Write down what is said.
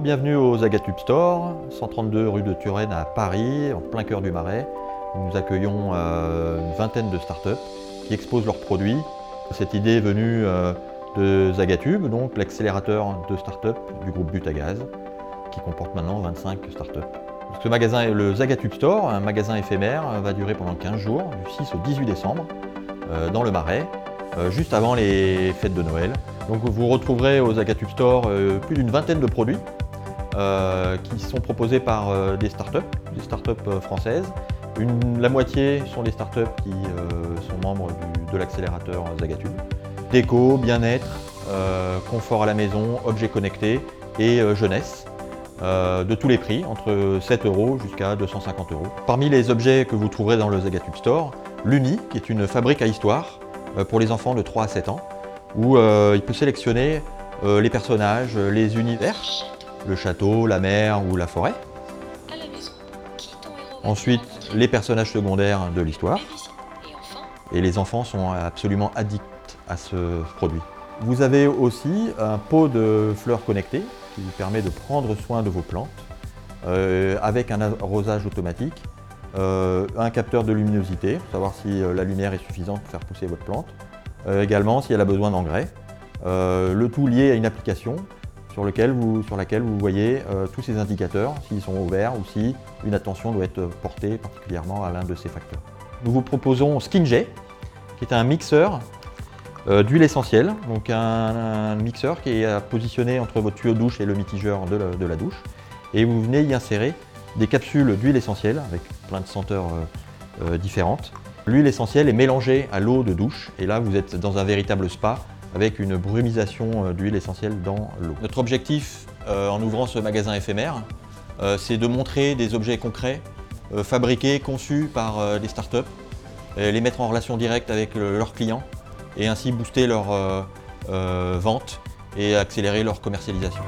bienvenue aux Agatube Store, 132 rue de Turenne à Paris, en plein cœur du Marais. Nous accueillons euh, une vingtaine de startups qui exposent leurs produits. Cette idée est venue euh, de Zagatube, donc l'accélérateur de startups du groupe Butagaz, qui comporte maintenant 25 startups. Ce magasin, le Zagatube Store, un magasin éphémère, va durer pendant 15 jours, du 6 au 18 décembre, euh, dans le Marais, juste avant les fêtes de Noël. Donc vous retrouverez aux Zagatube Store plus d'une vingtaine de produits euh, qui sont proposés par euh, des startups, des startups euh, françaises. la moitié sont des startups qui sont membres de l'accélérateur Zagatube. Déco, bien-être, confort à la maison, objets connectés et jeunesse. de tous les prix, entre 7 euros jusqu'à 250 euros. Parmi les objets que vous trouverez dans le Zagatube Store, l'Uni, qui est une fabrique à histoire pour les enfants de 3 à 7 ans, où il peut sélectionner les personnages, les univers, le château, la mer ou la forêt. Ensuite, les personnages secondaires de l'histoire. Et les enfants? Sont absolument addicts à ce produit. Vous avez aussi un pot de fleurs connectées qui vous permet de prendre soin de vos plantes euh, avec un arrosage automatique, euh, un capteur de luminosité pour savoir si euh, la lumière est suffisante pour faire pousser votre plante, également si elle a besoin d'engrais, le tout lié à une application sur, laquelle vous voyez euh, tous ces indicateurs, s'ils sont ouverts ou si une attention doit être portée particulièrement à l'un de ces facteurs. Nous vous proposons SkinJ, qui est un mixeur euh, d'huile essentielle, donc un, mixeur qui est positionné entre votre tuyau de douche et le mitigeur de la, douche. Et vous venez y insérer des capsules d'huile essentielle avec plein de senteurs euh, différentes. L'huile essentielle est mélangée à l'eau de douche et là vous êtes dans un véritable spa avec une brumisation euh, d'huile essentielle dans l'eau. Notre objectif euh, en ouvrant ce magasin éphémère, euh, c'est de montrer des objets concrets, fabriqués, conçus par des startups, les mettre en relation directe avec leurs clients et ainsi booster leur vente et accélérer leur commercialisation.